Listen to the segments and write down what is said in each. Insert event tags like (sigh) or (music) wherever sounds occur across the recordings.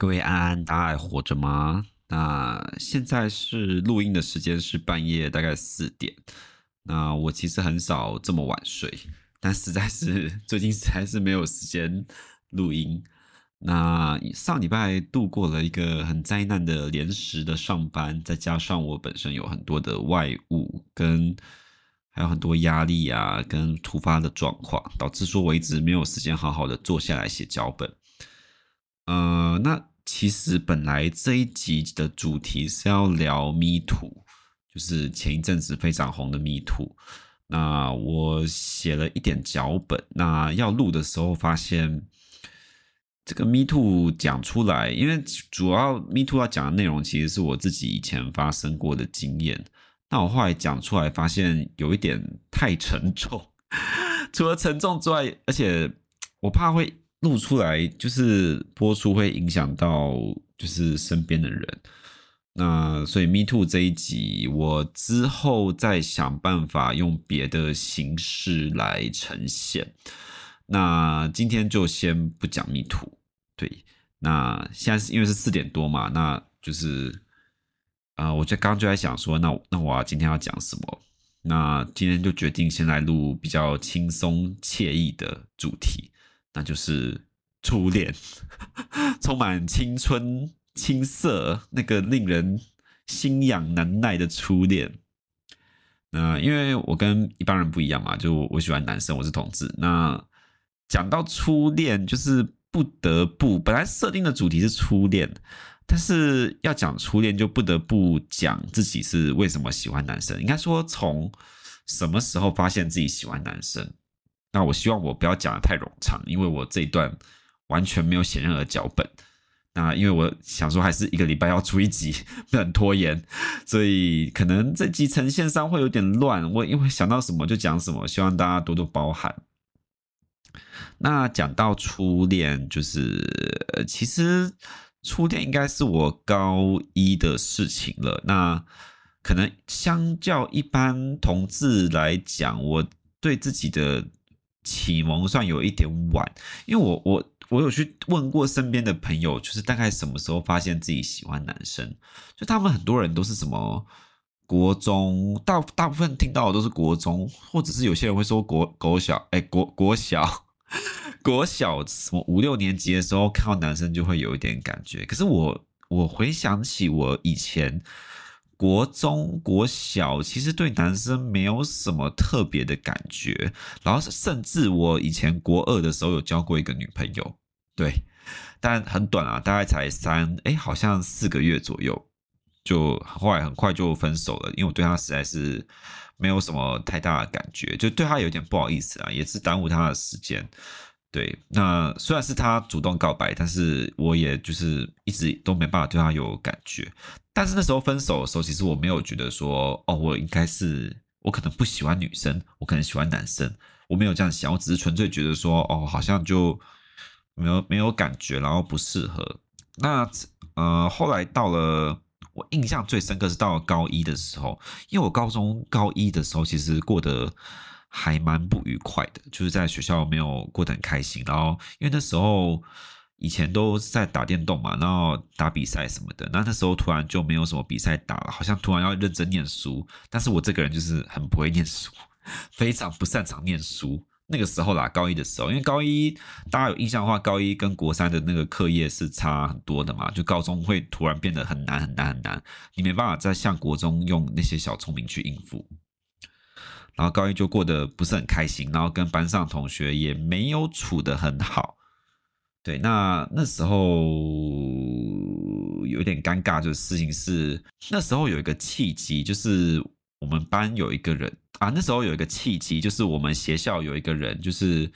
各位安安，大家还活着吗？那现在是录音的时间是半夜大概四点。那我其实很少这么晚睡，但实在是最近实在是没有时间录音。那上礼拜度过了一个很灾难的连时的上班，再加上我本身有很多的外务跟还有很多压力啊，跟突发的状况，导致说我一直没有时间好好的坐下来写脚本。呃，那其实本来这一集的主题是要聊 Me Too，就是前一阵子非常红的 Me Too。那我写了一点脚本，那要录的时候发现，这个 Me Too 讲出来，因为主要 Me Too 要讲的内容其实是我自己以前发生过的经验。那我后来讲出来，发现有一点太沉重，(laughs) 除了沉重之外，而且我怕会。录出来就是播出会影响到就是身边的人，那所以 Me Too 这一集我之后再想办法用别的形式来呈现。那今天就先不讲 Me Too，对，那现在是因为是四点多嘛，那就是啊、我就刚刚就在想说，那那我要今天要讲什么？那今天就决定先来录比较轻松惬意的主题。那就是初恋，(laughs) 充满青春青涩，那个令人心痒难耐的初恋。那因为我跟一般人不一样嘛，就我喜欢男生，我是同志。那讲到初恋，就是不得不，本来设定的主题是初恋，但是要讲初恋，就不得不讲自己是为什么喜欢男生。应该说，从什么时候发现自己喜欢男生？那我希望我不要讲的太冗长，因为我这一段完全没有写任何脚本。那因为我想说，还是一个礼拜要出一集，(laughs) 不能拖延，所以可能这集呈现上会有点乱。我因为想到什么就讲什么，希望大家多多包涵。那讲到初恋，就是其实初恋应该是我高一的事情了。那可能相较一般同志来讲，我对自己的启蒙算有一点晚，因为我我我有去问过身边的朋友，就是大概什么时候发现自己喜欢男生，就他们很多人都是什么国中，大大部分听到的都是国中，或者是有些人会说国国小，哎国国小 (laughs) 国小什么五六年级的时候看到男生就会有一点感觉，可是我我回想起我以前。国中、国小其实对男生没有什么特别的感觉，然后甚至我以前国二的时候有交过一个女朋友，对，但很短啊，大概才三，哎，好像四个月左右，就后来很快就分手了，因为我对她实在是没有什么太大的感觉，就对她有点不好意思啊，也是耽误她的时间。对，那虽然是他主动告白，但是我也就是一直都没办法对他有感觉。但是那时候分手的时候，其实我没有觉得说，哦，我应该是我可能不喜欢女生，我可能喜欢男生，我没有这样想，我只是纯粹觉得说，哦，好像就没有没有感觉，然后不适合。那呃，后来到了我印象最深刻是到了高一的时候，因为我高中高一的时候其实过得。还蛮不愉快的，就是在学校没有过得很开心。然后因为那时候以前都是在打电动嘛，然后打比赛什么的。那那时候突然就没有什么比赛打了，好像突然要认真念书。但是我这个人就是很不会念书，非常不擅长念书。那个时候啦，高一的时候，因为高一大家有印象的话，高一跟国三的那个课业是差很多的嘛，就高中会突然变得很难很难很难，你没办法再像国中用那些小聪明去应付。然后高一就过得不是很开心，然后跟班上同学也没有处得很好。对，那那时候有点尴尬，就是事情是那时候有一个契机，就是我们班有一个人啊，那时候有一个契机，就是我们学校有一个人，就是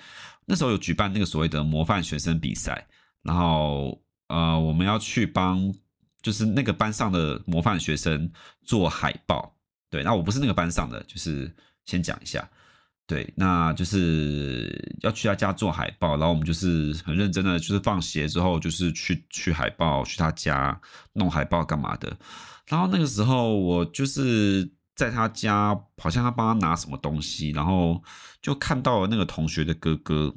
那时候有举办那个所谓的模范学生比赛，然后呃，我们要去帮就是那个班上的模范学生做海报。对，那我不是那个班上的，就是。先讲一下，对，那就是要去他家做海报，然后我们就是很认真的，就是放学之后就是去去海报，去他家弄海报干嘛的。然后那个时候我就是在他家，好像他帮他拿什么东西，然后就看到了那个同学的哥哥，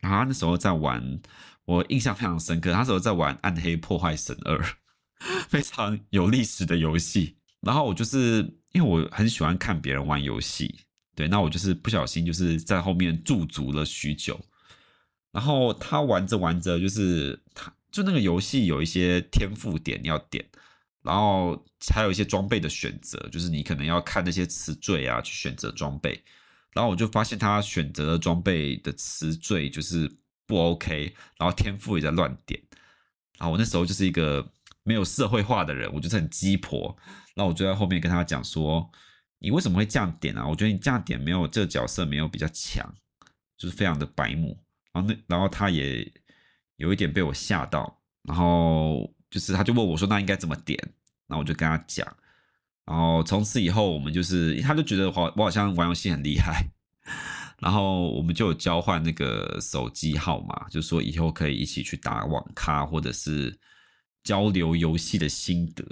然后他那时候在玩我印象非常深刻。那时候在玩《暗黑破坏神二》，(laughs) 非常有历史的游戏。然后我就是因为我很喜欢看别人玩游戏，对，那我就是不小心就是在后面驻足了许久。然后他玩着玩着，就是他就那个游戏有一些天赋点要点，然后还有一些装备的选择，就是你可能要看那些词缀啊，去选择装备。然后我就发现他选择的装备的词缀就是不 OK，然后天赋也在乱点。然后我那时候就是一个没有社会化的人，我就是很鸡婆。然后我就在后面跟他讲说：“你为什么会这样点啊？我觉得你这样点没有这个角色没有比较强，就是非常的白目。”然后那然后他也有一点被我吓到，然后就是他就问我说：“那应该怎么点？”然后我就跟他讲。然后从此以后，我们就是，他就觉得我我好像玩游戏很厉害，然后我们就有交换那个手机号码，就说以后可以一起去打网咖，或者是交流游戏的心得。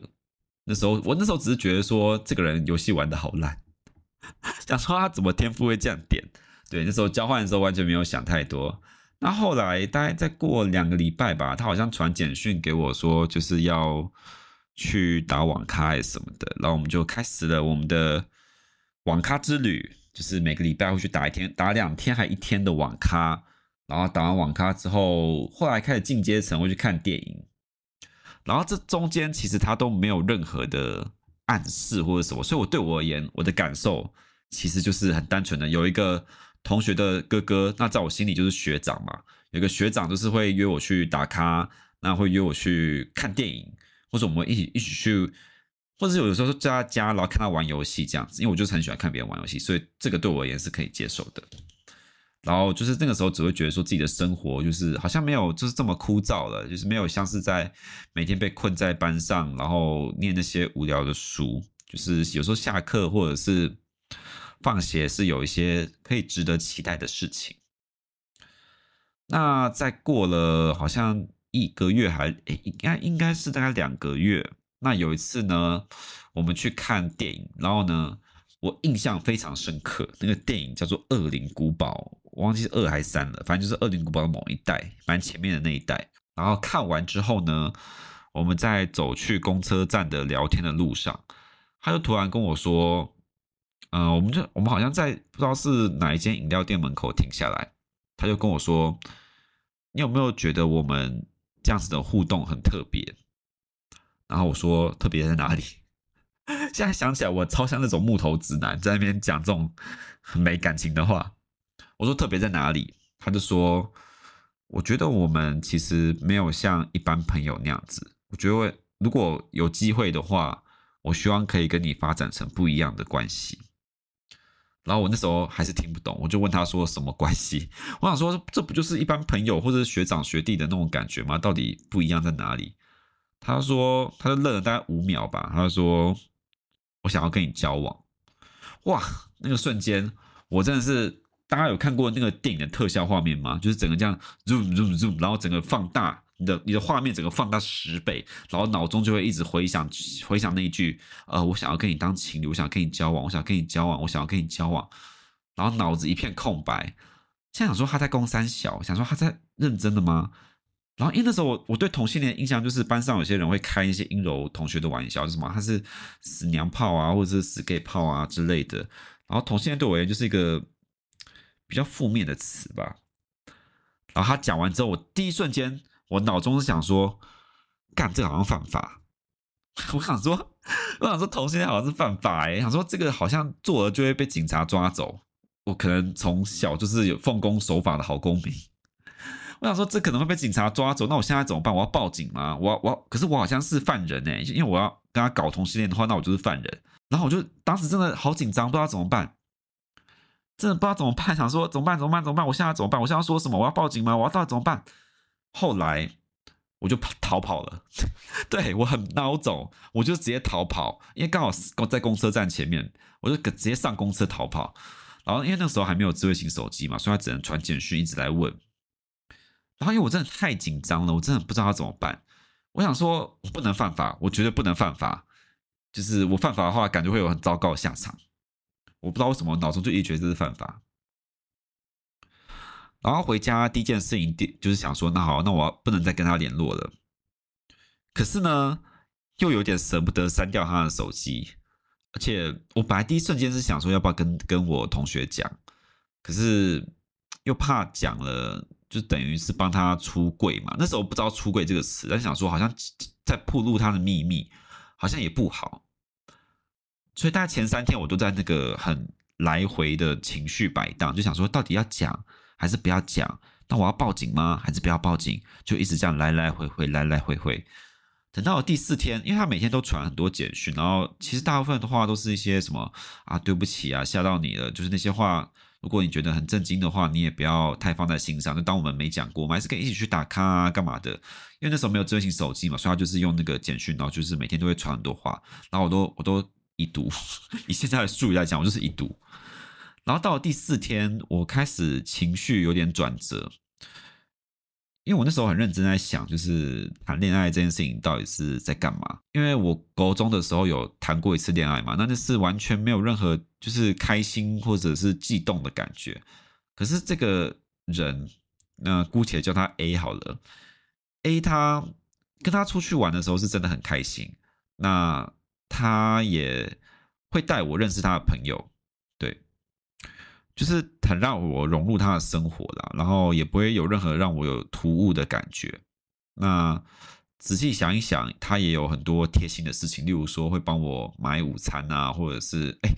那时候我那时候只是觉得说，这个人游戏玩的好烂，(laughs) 想说他怎么天赋会这样点。对，那时候交换的时候完全没有想太多。那后来大概再过两个礼拜吧，他好像传简讯给我说，就是要。去打网咖还是什么的，然后我们就开始了我们的网咖之旅，就是每个礼拜会去打一天、打两天还一天的网咖，然后打完网咖之后，后来开始进阶层会去看电影，然后这中间其实他都没有任何的暗示或者什么，所以我对我而言，我的感受其实就是很单纯的，有一个同学的哥哥，那在我心里就是学长嘛，有个学长就是会约我去打卡，那会约我去看电影。或者我们一起一起去，或者是有时候在他家，然后看他玩游戏这样子，因为我就是很喜欢看别人玩游戏，所以这个对我而言是可以接受的。然后就是那个时候只会觉得说自己的生活就是好像没有就是这么枯燥了，就是没有像是在每天被困在班上，然后念那些无聊的书，就是有时候下课或者是放学是有一些可以值得期待的事情。那再过了好像。一个月还诶，应该应该是大概两个月。那有一次呢，我们去看电影，然后呢，我印象非常深刻，那个电影叫做《恶灵古堡》，我忘记是二还是三了，反正就是《恶灵古堡》的某一代，蛮前面的那一代。然后看完之后呢，我们在走去公车站的聊天的路上，他就突然跟我说：“嗯、我们就我们好像在不知道是哪一间饮料店门口停下来，他就跟我说，你有没有觉得我们？”这样子的互动很特别，然后我说特别在哪里？(laughs) 现在想起来，我超像那种木头直男，在那边讲这种很没感情的话。我说特别在哪里？他就说，我觉得我们其实没有像一般朋友那样子。我觉得如果有机会的话，我希望可以跟你发展成不一样的关系。然后我那时候还是听不懂，我就问他说什么关系？(laughs) 我想说，这不就是一般朋友或者是学长学弟的那种感觉吗？到底不一样在哪里？他说，他就愣了大概五秒吧。他说，我想要跟你交往。哇，那个瞬间，我真的是，大家有看过那个电影的特效画面吗？就是整个这样 zoom zoom zoom，然后整个放大。你的你的画面整个放大十倍，然后脑中就会一直回想回想那一句，呃，我想要跟你当情侣，我想跟你交往，我想跟你交往，我想要跟你交往，然后脑子一片空白。现在想说他在攻三小，想说他在认真的吗？然后因为那时候我我对同性恋的印象就是班上有些人会开一些阴柔同学的玩笑，就是什么他是死娘炮啊，或者是死 gay 炮啊之类的。然后同性恋对我而言就是一个比较负面的词吧。然后他讲完之后，我第一瞬间。我脑中是想说，干这个好像犯法。(laughs) 我想说，我想说同性恋好像是犯法哎，想说这个好像做了就会被警察抓走。我可能从小就是有奉公守法的好公民。我想说这可能会被警察抓走，那我现在怎么办？我要报警吗？我我，可是我好像是犯人哎，因为我要跟他搞同性恋的话，那我就是犯人。然后我就当时真的好紧张，不知道怎么办，真的不知道怎么办。想说怎么办？怎么办？怎么办？我现在怎么办？我现在要说什么？我要报警吗？我要到底怎么办？后来我就逃跑了，(laughs) 对，我很孬种，我就直接逃跑，因为刚好在公车站前面，我就直接上公车逃跑。然后因为那时候还没有智慧型手机嘛，所以他只能传简讯一直来问。然后因为我真的太紧张了，我真的不知道他怎么办。我想说，我不能犯法，我绝对不能犯法。就是我犯法的话，感觉会有很糟糕的下场。我不知道为什么脑中就一直觉得这是犯法。然后回家第一件事情，第就是想说，那好，那我不能再跟他联络了。可是呢，又有点舍不得删掉他的手机，而且我本来第一瞬间是想说，要不要跟跟我同学讲，可是又怕讲了，就等于是帮他出柜嘛。那时候不知道“出柜”这个词，但想说好像在暴露他的秘密，好像也不好。所以大概前三天我都在那个很来回的情绪摆荡，就想说到底要讲还是不要讲？那我要报警吗？还是不要报警？就一直这样来来回回，来来回回。等到第四天，因为他每天都传很多简讯，然后其实大部分的话都是一些什么啊，对不起啊，吓到你了，就是那些话。如果你觉得很震惊的话，你也不要太放在心上，就当我们没讲过，我们还是可以一起去打卡啊，干嘛的？因为那时候没有智慧型手机嘛，所以他就是用那个简讯，然后就是每天都会传很多话，然后我都我都已读，以现在的术语来讲，我就是已读。然后到了第四天，我开始情绪有点转折。因为我那时候很认真在想，就是谈恋爱这件事情到底是在干嘛？因为我高中的时候有谈过一次恋爱嘛，那就是完全没有任何就是开心或者是悸动的感觉。可是这个人，那姑且叫他 A 好了，A 他跟他出去玩的时候是真的很开心，那他也会带我认识他的朋友。对就是很让我融入他的生活啦，然后也不会有任何让我有突兀的感觉。那仔细想一想，他也有很多贴心的事情，例如说会帮我买午餐啊，或者是哎，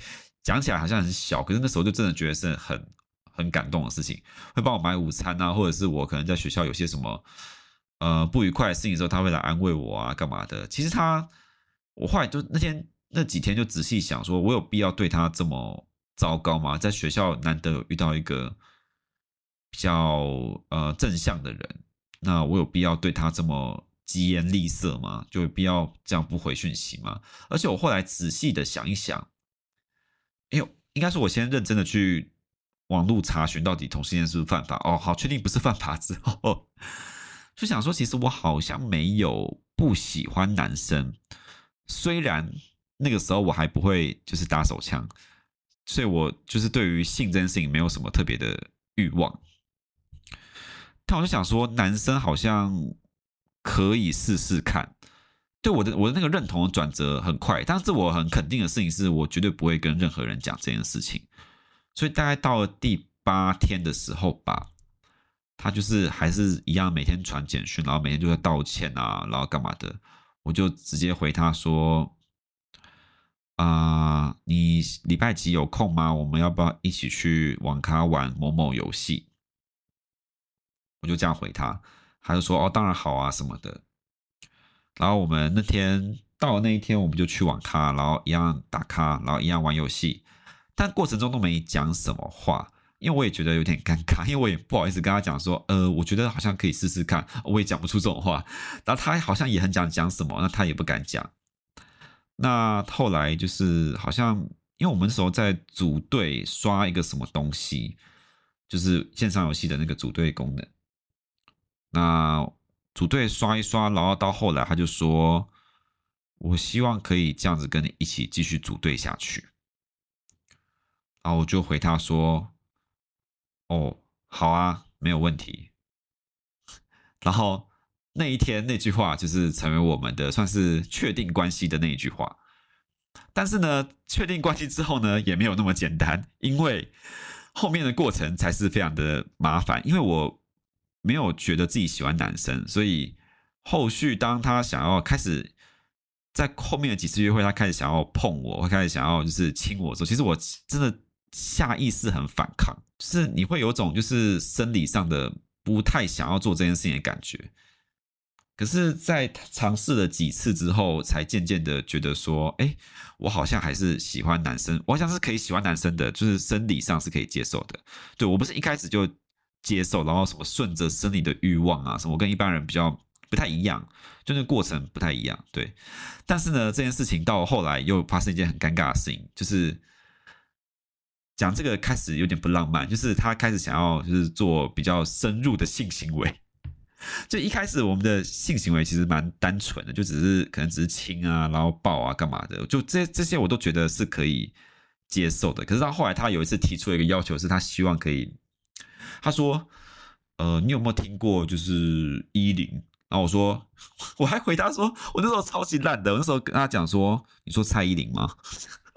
讲起来好像很小，可是那时候就真的觉得是很很感动的事情，会帮我买午餐啊，或者是我可能在学校有些什么呃不愉快的事情的时候，他会来安慰我啊，干嘛的？其实他，我后来就那天那几天就仔细想，说我有必要对他这么。糟糕吗？在学校难得有遇到一个比较呃正向的人，那我有必要对他这么疾言厉色吗？就有必要这样不回讯息吗？而且我后来仔细的想一想，哎呦，应该是我先认真的去网络查询到底同性恋是不是犯法哦，好，确定不是犯法之后，(laughs) 就想说其实我好像没有不喜欢男生，虽然那个时候我还不会就是打手枪。所以，我就是对于性这件事情没有什么特别的欲望，但我就想说，男生好像可以试试看。对我的我的那个认同的转折很快，但是我很肯定的事情是我绝对不会跟任何人讲这件事情。所以，大概到了第八天的时候吧，他就是还是一样每天传简讯，然后每天就在道歉啊，然后干嘛的，我就直接回他说。啊、你礼拜几有空吗？我们要不要一起去网咖玩某某游戏？我就这样回他，他就说：“哦，当然好啊，什么的。”然后我们那天到了那一天，我们就去网咖，然后一样打卡，然后一样玩游戏，但过程中都没讲什么话，因为我也觉得有点尴尬，因为我也不好意思跟他讲说：“呃，我觉得好像可以试试看。”我也讲不出这种话，然后他好像也很想讲什么，那他也不敢讲。那后来就是好像，因为我们那时候在组队刷一个什么东西，就是线上游戏的那个组队功能。那组队刷一刷，然后到后来他就说：“我希望可以这样子跟你一起继续组队下去。”然后我就回他说：“哦，好啊，没有问题。”然后。那一天那句话就是成为我们的算是确定关系的那一句话，但是呢，确定关系之后呢，也没有那么简单，因为后面的过程才是非常的麻烦。因为我没有觉得自己喜欢男生，所以后续当他想要开始在后面的几次约会，他开始想要碰我，会开始想要就是亲我的时候，其实我真的下意识很反抗，就是你会有种就是生理上的不太想要做这件事情的感觉。可是，在尝试了几次之后，才渐渐的觉得说，哎，我好像还是喜欢男生，我好像是可以喜欢男生的，就是生理上是可以接受的。对，我不是一开始就接受，然后什么顺着生理的欲望啊，什么跟一般人比较不太一样，就那过程不太一样。对，但是呢，这件事情到后来又发生一件很尴尬的事情，就是讲这个开始有点不浪漫，就是他开始想要就是做比较深入的性行为。就一开始我们的性行为其实蛮单纯的，就只是可能只是亲啊，然后抱啊，干嘛的，就这这些我都觉得是可以接受的。可是到后来，他有一次提出了一个要求，是他希望可以，他说呃，你有没有听过就是一零？然后我说，(laughs) 我还回答说，我那时候超级烂的，我那时候跟他讲说，你说蔡依林吗？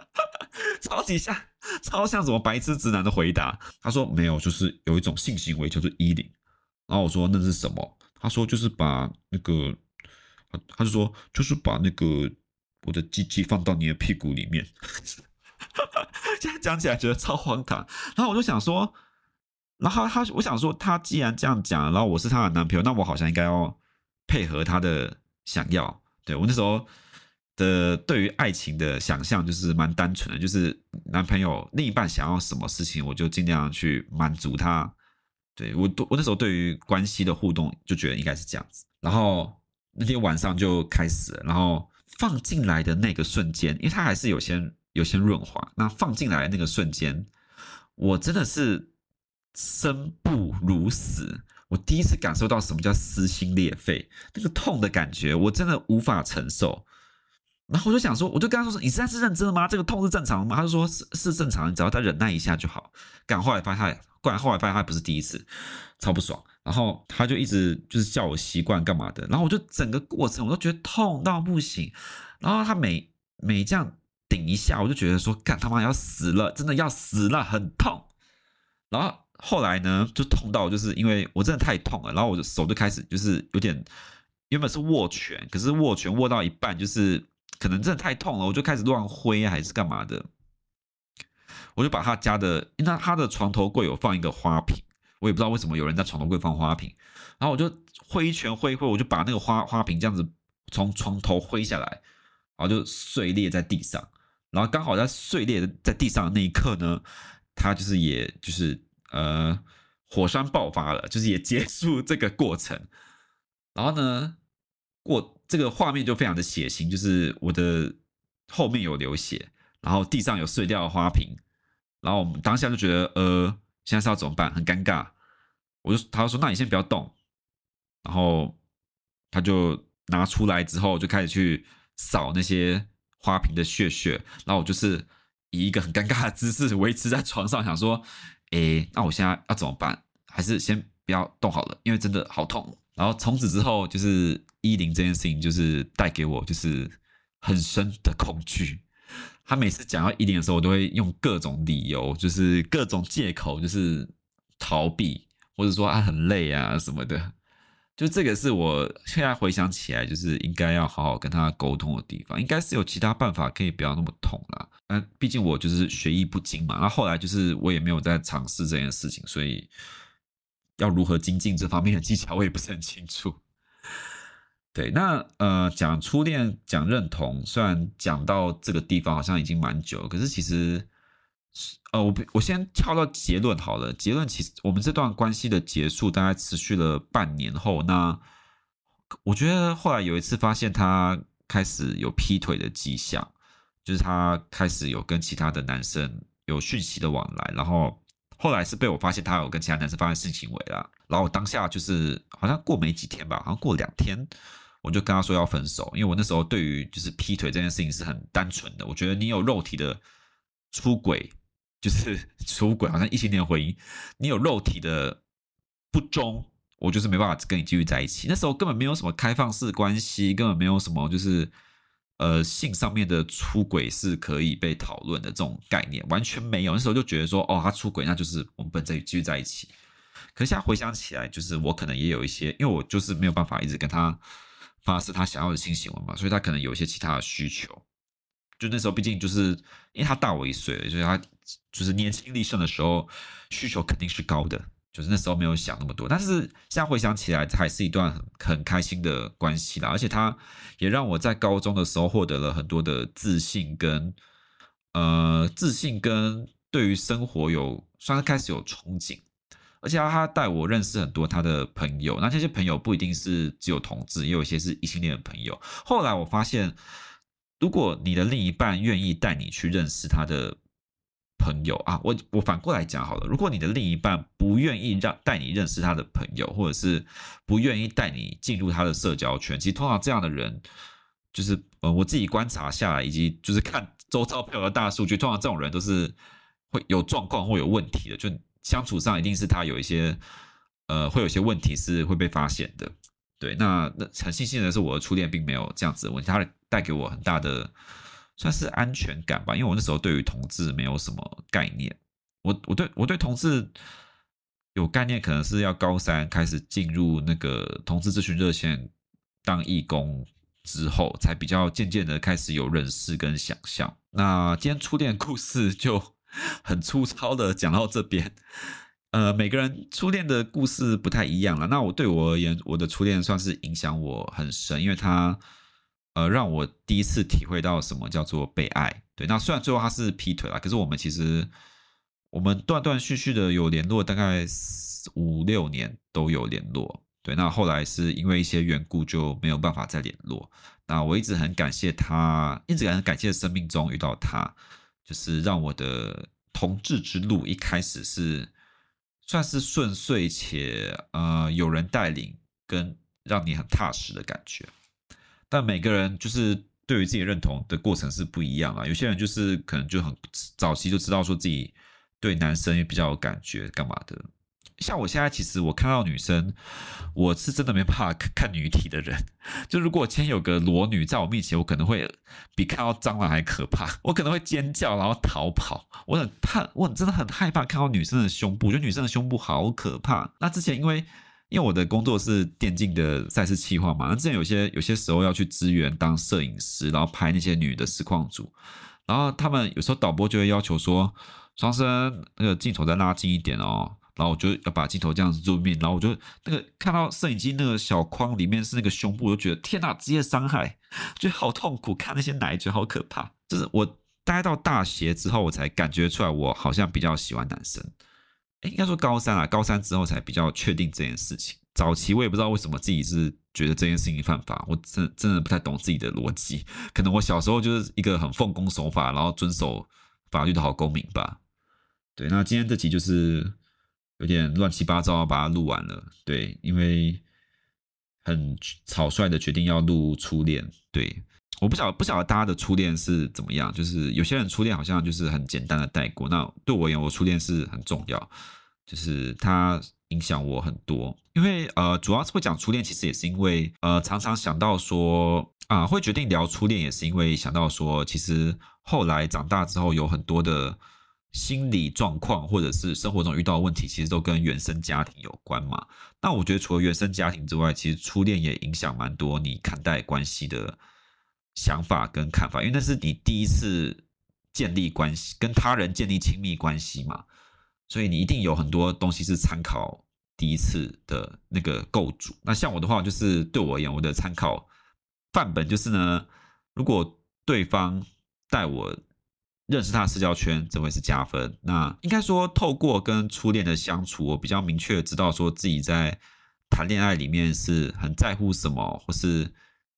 (laughs) 超级像，超像什么白痴直男的回答。他说没有，就是有一种性行为叫做一零。然后我说那是什么？他说就是把那个，他就说就是把那个我的鸡鸡放到你的屁股里面。(laughs) 现在讲起来觉得超荒唐。然后我就想说，然后他我想说他既然这样讲，然后我是他的男朋友，那我好像应该要配合他的想要。对，我那时候的对于爱情的想象就是蛮单纯的，就是男朋友另一半想要什么事情，我就尽量去满足他。对，我，我那时候对于关系的互动就觉得应该是这样子，然后那天晚上就开始，然后放进来的那个瞬间，因为它还是有些有些润滑，那放进来的那个瞬间，我真的是生不如死，我第一次感受到什么叫撕心裂肺，那个痛的感觉，我真的无法承受。然后我就想说，我就跟他说：“你现在是认真的吗？这个痛是正常的吗？”他就说：“是是正常的，只要再忍耐一下就好。”赶后来发现他，果然后来发现他不是第一次，超不爽。然后他就一直就是叫我习惯干嘛的。然后我就整个过程我都觉得痛到不行。然后他每每这样顶一下，我就觉得说：“干他妈要死了，真的要死了，很痛。”然后后来呢，就痛到就是因为我真的太痛了，然后我的手就开始就是有点原本是握拳，可是握拳握到一半就是。可能真的太痛了，我就开始乱挥还是干嘛的，我就把他家的，那他的床头柜有放一个花瓶，我也不知道为什么有人在床头柜放花瓶，然后我就挥一拳挥一挥，我就把那个花花瓶这样子从床头挥下来，然后就碎裂在地上，然后刚好在碎裂在地上的那一刻呢，他就是也就是呃火山爆发了，就是也结束这个过程，然后呢过。这个画面就非常的血腥，就是我的后面有流血，然后地上有碎掉的花瓶，然后我们当下就觉得，呃，现在是要怎么办？很尴尬。我就他就说，那你先不要动，然后他就拿出来之后就开始去扫那些花瓶的屑屑，然后我就是以一个很尴尬的姿势维持在床上，想说，诶，那我现在要怎么办？还是先不要动好了，因为真的好痛。然后从此之后，就是一零这件事情，就是带给我就是很深的恐惧。他每次讲到一零的时候，我都会用各种理由，就是各种借口，就是逃避，或者说他很累啊什么的。就这个是我现在回想起来，就是应该要好好跟他沟通的地方。应该是有其他办法可以不要那么痛啦。但毕竟我就是学艺不精嘛。然后后来就是我也没有在尝试这件事情，所以。要如何精进这方面的技巧，我也不是很清楚。对，那呃，讲初恋，讲认同，虽然讲到这个地方好像已经蛮久，可是其实，呃，我我先跳到结论好了。结论其实，我们这段关系的结束大概持续了半年后，那我觉得后来有一次发现他开始有劈腿的迹象，就是他开始有跟其他的男生有讯息的往来，然后。后来是被我发现他有跟其他男生发生性行为了，然后我当下就是好像过没几天吧，好像过两天，我就跟他说要分手，因为我那时候对于就是劈腿这件事情是很单纯的，我觉得你有肉体的出轨就是 (laughs) 出轨，好像异性恋婚姻，你有肉体的不忠，我就是没办法跟你继续在一起。那时候根本没有什么开放式关系，根本没有什么就是。呃，性上面的出轨是可以被讨论的这种概念完全没有。那时候就觉得说，哦，他出轨，那就是我们不能再继续在一起。可是现在回想起来，就是我可能也有一些，因为我就是没有办法一直跟他发是他想要的性行为嘛，所以他可能有一些其他的需求。就那时候，毕竟就是因为他大我一岁，所以他就是年轻力盛的时候，需求肯定是高的。就是那时候没有想那么多，但是现在回想起来，这还是一段很很开心的关系啦。而且他也让我在高中的时候获得了很多的自信跟呃自信跟对于生活有算是开始有憧憬。而且他带我认识很多他的朋友，那这些朋友不一定是只有同志，也有一些是异性恋的朋友。后来我发现，如果你的另一半愿意带你去认识他的。朋友啊，我我反过来讲好了。如果你的另一半不愿意让带你认识他的朋友，或者是不愿意带你进入他的社交圈，其实通常这样的人，就是呃，我自己观察下来，以及就是看 (laughs) 周遭朋友大数据，通常这种人都是会有状况或有问题的，就相处上一定是他有一些呃，会有些问题是会被发现的。对，那那很庆幸的是，我的初恋并没有这样子的问题，他带给我很大的算是安全感吧。因为我那时候对于同志没有什么概念，我我对我对同志有概念，可能是要高三开始进入那个同志咨询热线当义工之后，才比较渐渐的开始有认识跟想象。那今天初恋故事就很粗糙的讲到这边。呃，每个人初恋的故事不太一样了。那我对我而言，我的初恋算是影响我很深，因为他呃让我第一次体会到什么叫做被爱。对，那虽然最后他是劈腿了，可是我们其实我们断断续续的有联络，大概五六年都有联络。对，那后来是因为一些缘故就没有办法再联络。那我一直很感谢他，一直很感谢生命中遇到他，就是让我的同志之路一开始是。算是顺遂且呃有人带领跟让你很踏实的感觉，但每个人就是对于自己认同的过程是不一样啊。有些人就是可能就很早期就知道说自己对男生也比较有感觉干嘛的。像我现在，其实我看到女生，我是真的没办法看女体的人。(laughs) 就如果今天有个裸女在我面前，我可能会比看到蟑螂还可怕。(laughs) 我可能会尖叫，然后逃跑。我很怕，我真的很害怕看到女生的胸部。我觉得女生的胸部好可怕。那之前因为因为我的工作是电竞的赛事企划嘛，那之前有些有些时候要去支援当摄影师，然后拍那些女的实况组，然后他们有时候导播就会要求说，双生那个镜头再拉近一点哦。然后我就要把镜头这样子 zoom in，然后我就那个看到摄影机那个小框里面是那个胸部，我就觉得天哪，职业伤害，(laughs) 觉得好痛苦，看那些奶觉得好可怕。就是我待到大学之后，我才感觉出来，我好像比较喜欢男生。诶，应该说高三啊，高三之后才比较确定这件事情。早期我也不知道为什么自己是觉得这件事情犯法，我真真的不太懂自己的逻辑。(laughs) 可能我小时候就是一个很奉公守法，然后遵守法律的好公民吧。对，那今天这集就是。有点乱七八糟，把它录完了。对，因为很草率的决定要录初恋。对，我不晓不晓得大家的初恋是怎么样，就是有些人初恋好像就是很简单的带过。那对我而言，我初恋是很重要，就是它影响我很多。因为呃，主要是会讲初恋，其实也是因为呃，常常想到说啊、呃，会决定聊初恋，也是因为想到说，其实后来长大之后有很多的。心理状况或者是生活中遇到问题，其实都跟原生家庭有关嘛。那我觉得除了原生家庭之外，其实初恋也影响蛮多你看待关系的想法跟看法，因为那是你第一次建立关系，跟他人建立亲密关系嘛，所以你一定有很多东西是参考第一次的那个构筑。那像我的话，就是对我而言，我的参考范本就是呢，如果对方带我。认识他的社交圈，这会是加分。那应该说，透过跟初恋的相处，我比较明确知道说自己在谈恋爱里面是很在乎什么，或是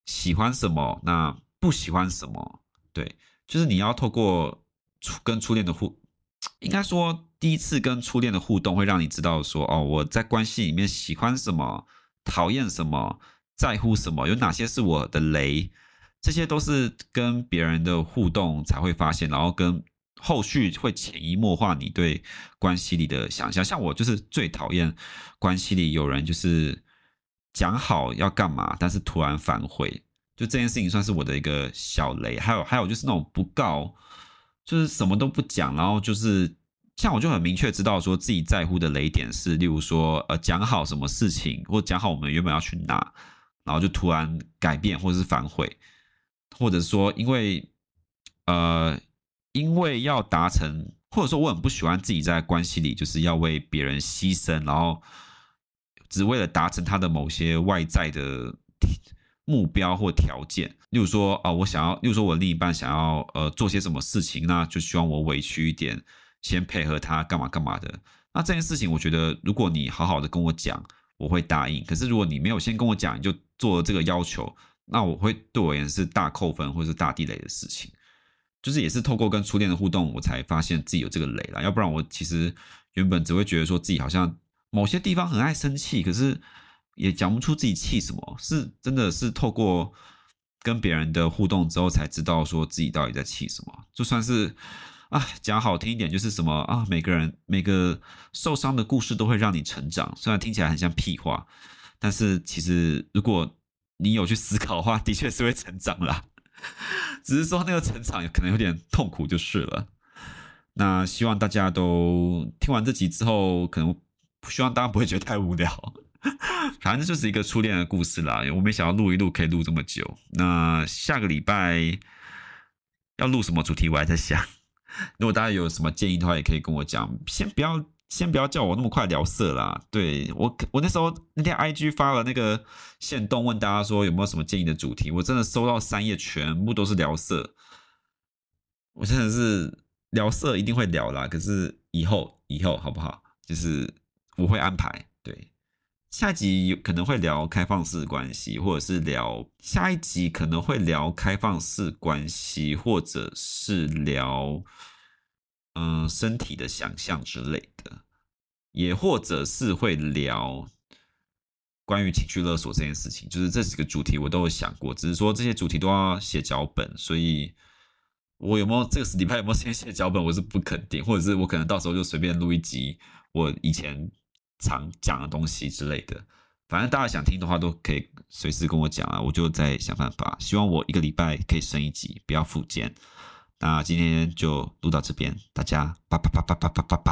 喜欢什么，那不喜欢什么。对，就是你要透过初跟初恋的互，(tsk) 应该说第一次跟初恋的互动，会让你知道说，哦，我在关系里面喜欢什么，讨厌什么，在乎什么，有哪些是我的雷。这些都是跟别人的互动才会发现，然后跟后续会潜移默化你对关系里的想象。像我就是最讨厌关系里有人就是讲好要干嘛，但是突然反悔，就这件事情算是我的一个小雷。还有还有就是那种不告，就是什么都不讲，然后就是像我就很明确知道说自己在乎的雷点是，例如说呃讲好什么事情，或讲好我们原本要去哪，然后就突然改变或者是反悔。或者说，因为，呃，因为要达成，或者说我很不喜欢自己在关系里就是要为别人牺牲，然后只为了达成他的某些外在的目标或条件。例如说，啊、呃，我想要，例如说我另一半想要，呃，做些什么事情，那就希望我委屈一点，先配合他干嘛干嘛的。那这件事情，我觉得如果你好好的跟我讲，我会答应。可是如果你没有先跟我讲，你就做这个要求。那我会对我而言是大扣分或者是大地雷的事情，就是也是透过跟初恋的互动，我才发现自己有这个雷了。要不然我其实原本只会觉得说自己好像某些地方很爱生气，可是也讲不出自己气什么。是真的是透过跟别人的互动之后，才知道说自己到底在气什么。就算是啊，讲好听一点就是什么啊，每个人每个受伤的故事都会让你成长。虽然听起来很像屁话，但是其实如果你有去思考的话，(laughs) 的确是会成长啦。(laughs) 只是说那个成长可能有点痛苦就是了。那希望大家都听完这集之后，可能希望大家不会觉得太无聊。(laughs) 反正就是一个初恋的故事啦。我没想到录一录可以录这么久。那下个礼拜要录什么主题，我还在想。如果大家有什么建议的话，也可以跟我讲。先不要，先不要叫我那么快聊色啦。对，我，我那时候那天 IG 发了那个线动，问大家说有没有什么建议的主题。我真的收到三页，全部都是聊色。我真的是聊色一定会聊啦，可是以后以后好不好？就是我会安排。对，下一集可能会聊开放式关系，或者是聊下一集可能会聊开放式关系，或者是聊。嗯，身体的想象之类的，也或者是会聊关于情绪勒索这件事情，就是这几个主题我都有想过，只是说这些主题都要写脚本，所以我有没有这个礼拜有没有先写脚本，我是不肯定，或者是我可能到时候就随便录一集我以前常讲的东西之类的，反正大家想听的话都可以随时跟我讲啊，我就再想办法，希望我一个礼拜可以升一集，不要复健。那今天就录到这边，大家叭叭叭叭叭叭叭叭。